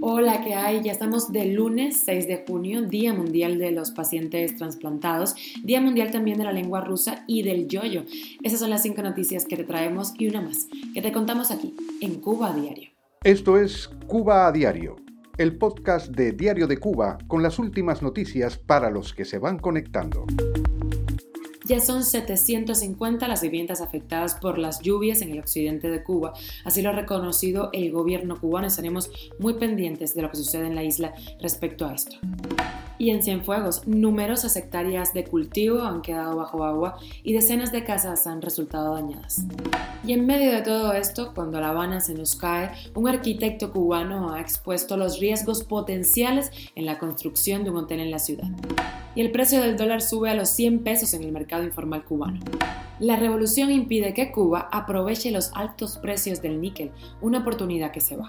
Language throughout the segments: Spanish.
Hola, ¿qué hay? Ya estamos de lunes 6 de junio, Día Mundial de los Pacientes Transplantados, Día Mundial también de la lengua rusa y del yoyo. Esas son las cinco noticias que te traemos y una más, que te contamos aquí, en Cuba a Diario. Esto es Cuba a Diario, el podcast de Diario de Cuba con las últimas noticias para los que se van conectando. Ya son 750 las viviendas afectadas por las lluvias en el occidente de Cuba. Así lo ha reconocido el gobierno cubano. Estaremos muy pendientes de lo que sucede en la isla respecto a esto. Y en Cienfuegos, numerosas hectáreas de cultivo han quedado bajo agua y decenas de casas han resultado dañadas. Y en medio de todo esto, cuando La Habana se nos cae, un arquitecto cubano ha expuesto los riesgos potenciales en la construcción de un hotel en la ciudad y el precio del dólar sube a los 100 pesos en el mercado informal cubano. La revolución impide que Cuba aproveche los altos precios del níquel, una oportunidad que se va.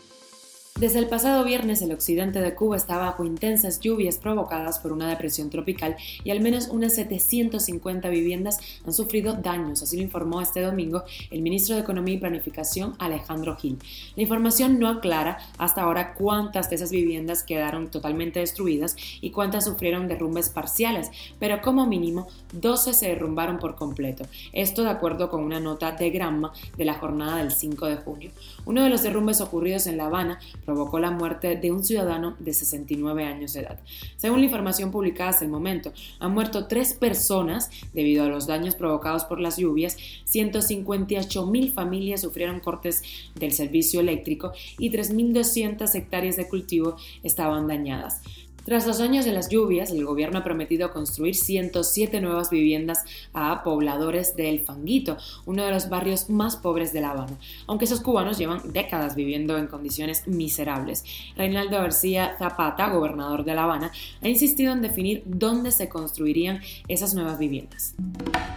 Desde el pasado viernes el occidente de Cuba está bajo intensas lluvias provocadas por una depresión tropical y al menos unas 750 viviendas han sufrido daños, así lo informó este domingo el ministro de Economía y Planificación Alejandro Gil. La información no aclara hasta ahora cuántas de esas viviendas quedaron totalmente destruidas y cuántas sufrieron derrumbes parciales, pero como mínimo 12 se derrumbaron por completo. Esto de acuerdo con una nota de Gramma de la jornada del 5 de junio. Uno de los derrumbes ocurridos en La Habana provocó la muerte de un ciudadano de 69 años de edad. Según la información publicada hasta el momento, han muerto tres personas debido a los daños provocados por las lluvias, 158 mil familias sufrieron cortes del servicio eléctrico y 3.200 hectáreas de cultivo estaban dañadas. Tras los años de las lluvias, el gobierno ha prometido construir 107 nuevas viviendas a pobladores de El Fanguito, uno de los barrios más pobres de La Habana, aunque esos cubanos llevan décadas viviendo en condiciones miserables. Reinaldo García Zapata, gobernador de La Habana, ha insistido en definir dónde se construirían esas nuevas viviendas.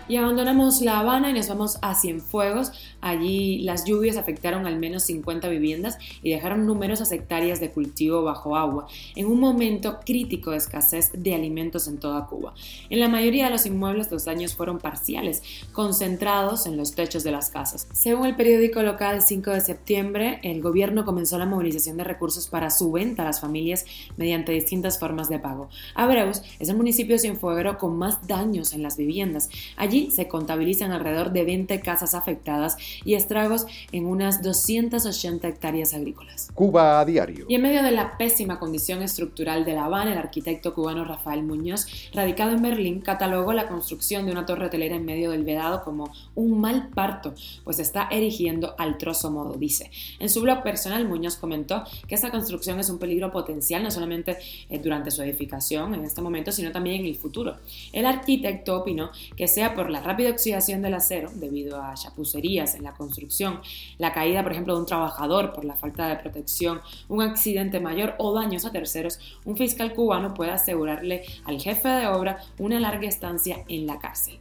Y abandonamos La Habana y nos vamos a Cienfuegos. Allí las lluvias afectaron al menos 50 viviendas y dejaron numerosas hectáreas de cultivo bajo agua, en un momento crítico de escasez de alimentos en toda Cuba. En la mayoría de los inmuebles los daños fueron parciales, concentrados en los techos de las casas. Según el periódico local 5 de septiembre, el gobierno comenzó la movilización de recursos para su venta a las familias mediante distintas formas de pago. Abreus es el municipio cienfueguero con más daños en las viviendas. Allí se contabilizan alrededor de 20 casas afectadas y estragos en unas 280 hectáreas agrícolas. Cuba a diario. Y en medio de la pésima condición estructural de La El arquitecto cubano Rafael Muñoz, radicado en Berlín, catalogó la construcción de una torre hotelera en medio del Vedado como un mal parto, pues está erigiendo al trozo modo, dice. En su blog personal, Muñoz comentó que esta construcción es un peligro potencial no solamente eh, durante su edificación en este momento, sino también en el futuro. El arquitecto opinó que sea por la rápida oxidación del acero debido a chapucerías en la construcción, la caída, por ejemplo, de un trabajador por la falta de protección, un accidente mayor o daños a terceros, un fiscal cubano puede asegurarle al jefe de obra una larga estancia en la cárcel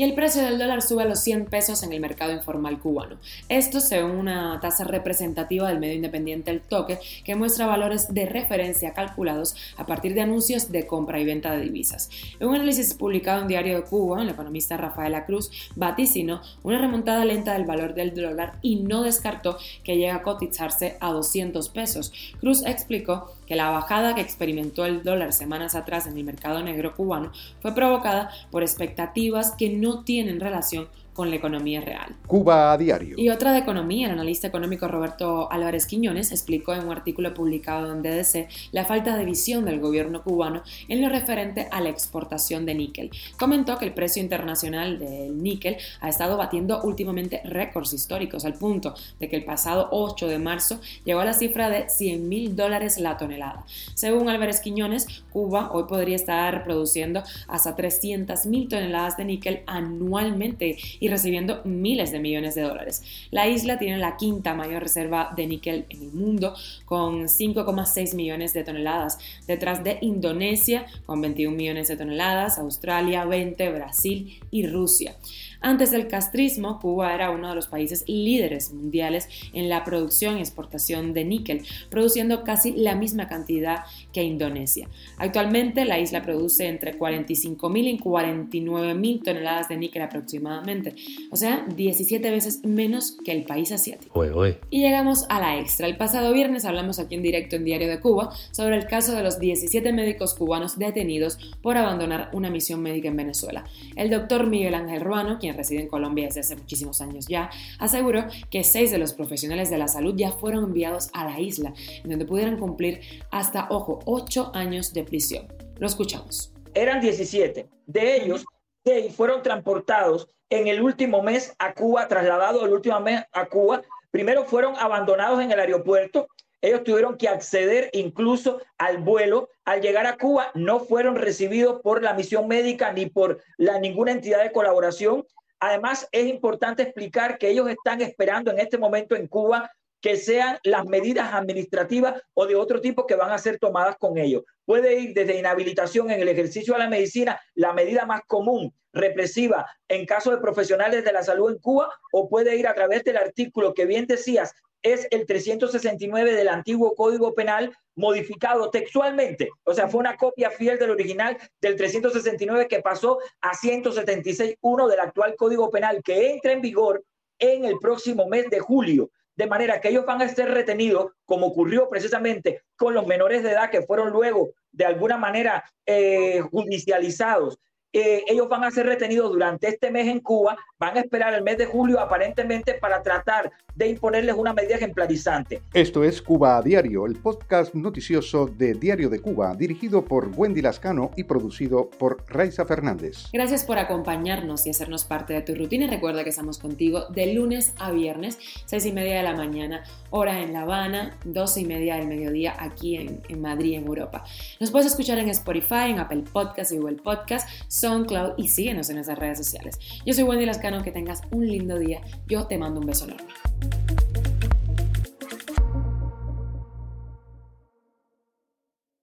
y el precio del dólar sube a los 100 pesos en el mercado informal cubano. Esto según una tasa representativa del medio independiente El Toque, que muestra valores de referencia calculados a partir de anuncios de compra y venta de divisas. En un análisis publicado en Diario de Cuba, el economista Rafaela Cruz vaticinó una remontada lenta del valor del dólar y no descartó que llegue a cotizarse a 200 pesos. Cruz explicó que la bajada que experimentó el dólar semanas atrás en el mercado negro cubano fue provocada por expectativas que no tienen relación con la economía real. Cuba a diario. Y otra de economía, el analista económico Roberto Álvarez Quiñones explicó en un artículo publicado en DDC la falta de visión del gobierno cubano en lo referente a la exportación de níquel. Comentó que el precio internacional del níquel ha estado batiendo últimamente récords históricos al punto de que el pasado 8 de marzo llegó a la cifra de 100 mil dólares la tonelada. Según Álvarez Quiñones, Cuba hoy podría estar produciendo hasta 300 mil toneladas de níquel anualmente y recibiendo miles de millones de dólares. La isla tiene la quinta mayor reserva de níquel en el mundo, con 5,6 millones de toneladas, detrás de Indonesia, con 21 millones de toneladas, Australia 20, Brasil y Rusia. Antes del castrismo, Cuba era uno de los países líderes mundiales en la producción y exportación de níquel, produciendo casi la misma cantidad que Indonesia. Actualmente la isla produce entre 45.000 y 49.000 toneladas de níquel aproximadamente, 17, o sea, 17 veces menos que el país asiático. Uy, Y llegamos a la extra. El pasado viernes hablamos aquí en directo en Diario de Cuba sobre el caso de los 17 médicos cubanos detenidos por abandonar una misión médica en Venezuela. El doctor Miguel Ángel Ruano, quien reside en Colombia desde hace muchísimos años ya, aseguró que seis de los profesionales de la salud ya fueron enviados a la isla, en donde pudieran cumplir hasta, ojo, 8 años de prisión. Lo escuchamos. Eran 17. De ellos, 6 fueron transportados en el último mes a Cuba, trasladados el último mes a Cuba. Primero fueron abandonados en el aeropuerto. Ellos tuvieron que acceder incluso al vuelo. Al llegar a Cuba, no fueron recibidos por la misión médica ni por la, ninguna entidad de colaboración. Además, es importante explicar que ellos están esperando en este momento en Cuba que sean las medidas administrativas o de otro tipo que van a ser tomadas con ellos. Puede ir desde inhabilitación en el ejercicio de la medicina, la medida más común, represiva, en caso de profesionales de la salud en Cuba, o puede ir a través del artículo que bien decías, es el 369 del antiguo Código Penal modificado textualmente. O sea, fue una copia fiel del original del 369 que pasó a 176.1 del actual Código Penal que entra en vigor en el próximo mes de julio. De manera que ellos van a ser retenidos, como ocurrió precisamente con los menores de edad que fueron luego de alguna manera eh, judicializados eh, ellos van a ser retenidos durante este mes en Cuba, van a esperar el mes de julio aparentemente para tratar de imponerles una medida ejemplarizante. Esto es Cuba a Diario, el podcast noticioso de Diario de Cuba, dirigido por Wendy Lascano y producido por Raiza Fernández. Gracias por acompañarnos y hacernos parte de tu rutina. Recuerda que estamos contigo de lunes a viernes, seis y media de la mañana, hora en La Habana, doce y media del mediodía aquí en, en Madrid, en Europa. Nos puedes escuchar en Spotify, en Apple Podcast y Google Podcast SoundCloud y síguenos en esas redes sociales. Yo soy Wendy Lascano, que tengas un lindo día. Yo te mando un beso enorme.